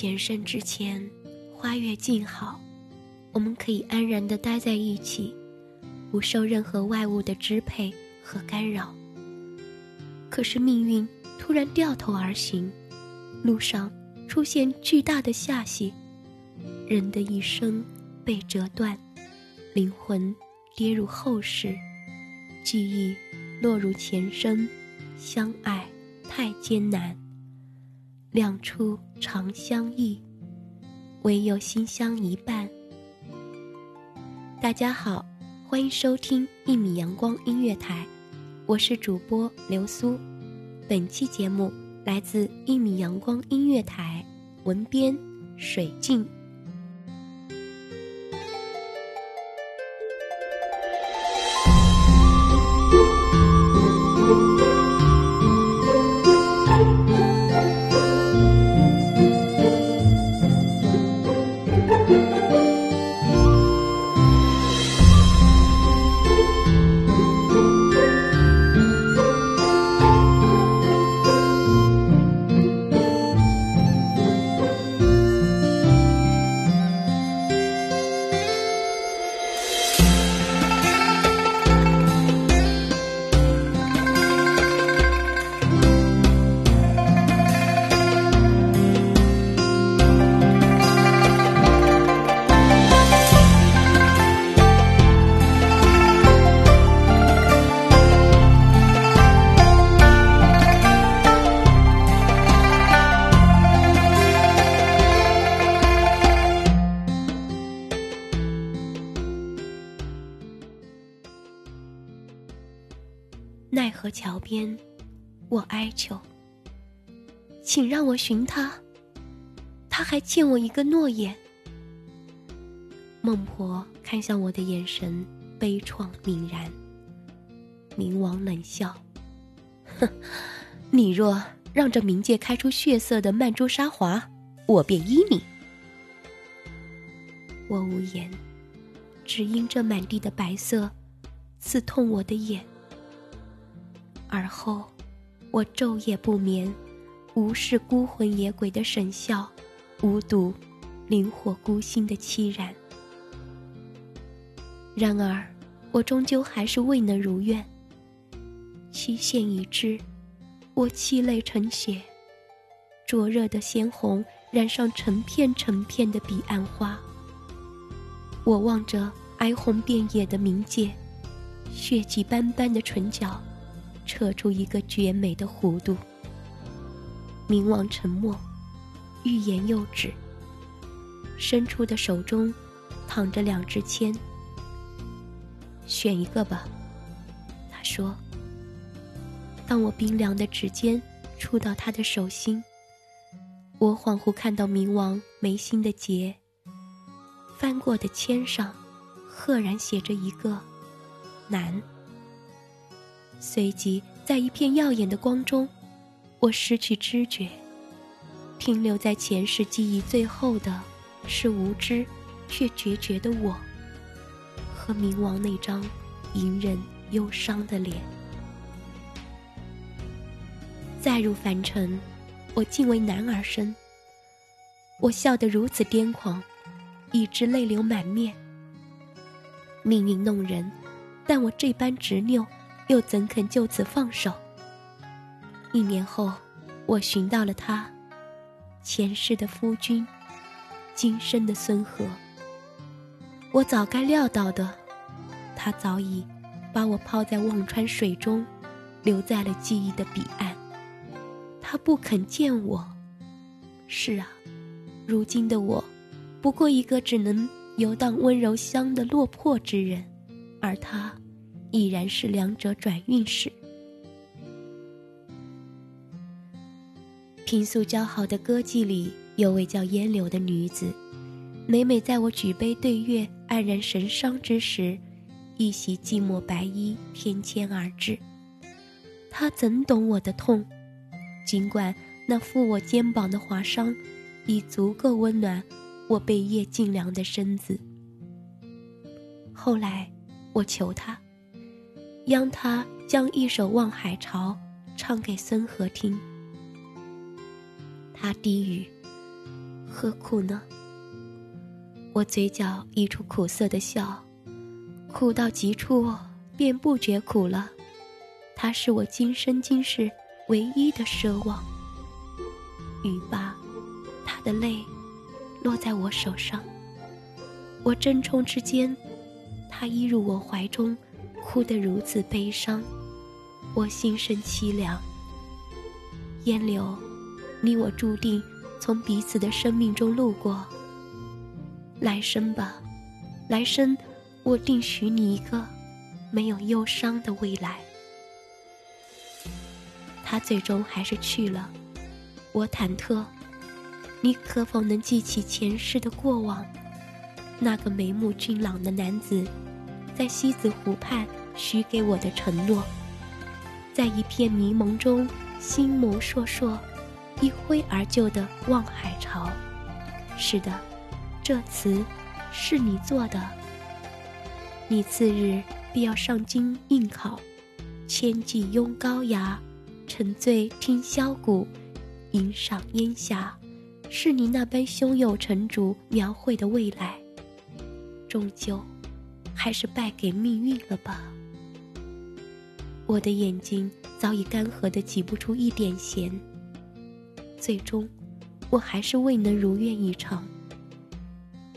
前生之前，花月静好，我们可以安然地待在一起，不受任何外物的支配和干扰。可是命运突然掉头而行，路上出现巨大的下隙，人的一生被折断，灵魂跌入后世，记忆落入前生，相爱太艰难。两处长相忆，唯有心相一半。大家好，欢迎收听一米阳光音乐台，我是主播刘苏。本期节目来自一米阳光音乐台，文编水静。桥边，我哀求，请让我寻他。他还欠我一个诺言。孟婆看向我的眼神悲怆泯然。冥王冷笑：“哼，你若让这冥界开出血色的曼珠沙华，我便依你。”我无言，只因这满地的白色刺痛我的眼。而后，我昼夜不眠，无视孤魂野鬼的神笑，无睹灵火孤星的凄然。然而，我终究还是未能如愿。期限已至，我泣泪成血，灼热的鲜红染上成片成片的彼岸花。我望着哀鸿遍野的冥界，血迹斑斑的唇角。扯出一个绝美的弧度。冥王沉默，欲言又止。伸出的手中，躺着两支签。选一个吧，他说。当我冰凉的指尖触到他的手心，我恍惚看到冥王眉心的结。翻过的签上，赫然写着一个“难”。随即，在一片耀眼的光中，我失去知觉。停留在前世记忆最后的，是无知却决绝的我，和冥王那张隐忍忧伤的脸。再入凡尘，我竟为男儿身。我笑得如此癫狂，以致泪流满面。命运弄人，但我这般执拗，又怎肯就此放手？一年后，我寻到了他，前世的夫君，今生的孙和。我早该料到的，他早已把我抛在忘川水中，留在了记忆的彼岸。他不肯见我。是啊，如今的我，不过一个只能游荡温柔乡的落魄之人，而他，已然是两者转运时。平素交好的歌妓里，有位叫烟柳的女子，每每在我举杯对月、黯然神伤之时，一袭寂寞白衣翩跹而至。她怎懂我的痛？尽管那抚我肩膀的华裳，已足够温暖我被夜浸凉的身子。后来，我求他，央他将一首《望海潮》唱给孙和听。他低语：“何苦呢？”我嘴角溢出苦涩的笑，苦到极处，便不觉苦了。他是我今生今世唯一的奢望。雨罢，他的泪落在我手上。我争冲之间，他依入我怀中，哭得如此悲伤，我心生凄凉。烟柳。你我注定从彼此的生命中路过。来生吧，来生，我定许你一个没有忧伤的未来。他最终还是去了，我忐忑，你可否能记起前世的过往？那个眉目俊朗的男子，在西子湖畔许给我的承诺，在一片迷蒙中，心眸烁烁。一挥而就的望海潮，是的，这词是你做的。你次日必要上京应考，千骑拥高崖，沉醉听箫鼓，吟赏烟霞，是你那般胸有成竹描绘的未来，终究还是败给命运了吧？我的眼睛早已干涸的挤不出一点咸。最终，我还是未能如愿以偿。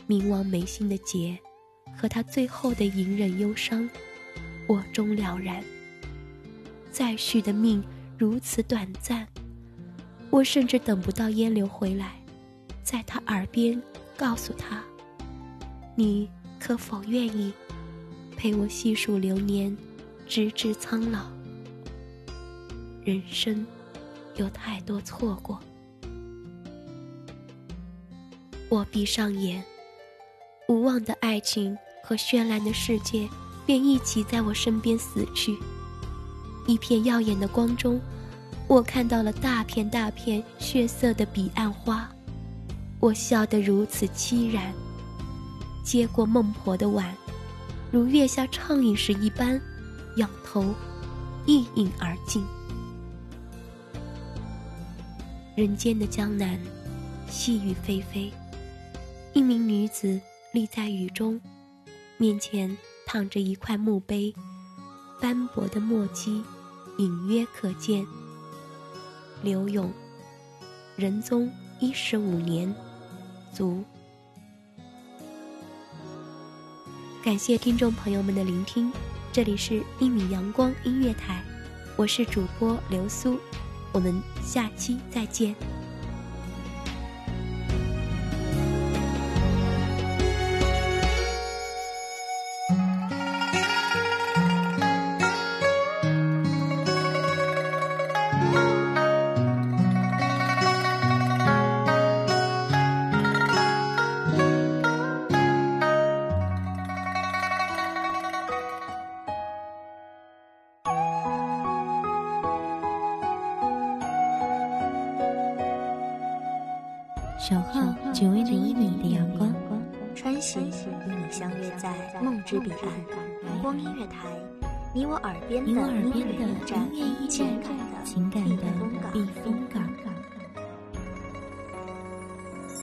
冥王眉心的结，和他最后的隐忍忧伤，我终了然。再续的命如此短暂，我甚至等不到烟柳回来，在他耳边告诉他：“你可否愿意陪我细数流年，直至苍老？”人生有太多错过。我闭上眼，无望的爱情和绚烂的世界便一起在我身边死去。一片耀眼的光中，我看到了大片大片血色的彼岸花。我笑得如此凄然，接过孟婆的碗，如月下畅饮时一般，仰头一饮而尽。人间的江南，细雨霏霏。一名女子立在雨中，面前躺着一块墓碑，斑驳的墨迹隐约可见。刘永，仁宗一十五年，卒。感谢听众朋友们的聆听，这里是一米阳光音乐台，我是主播刘苏，我们下期再见。守候只为那一米的阳光，穿行与你相约在梦之彼岸。光音乐台，你我耳边的音乐驿站，情感的避风港。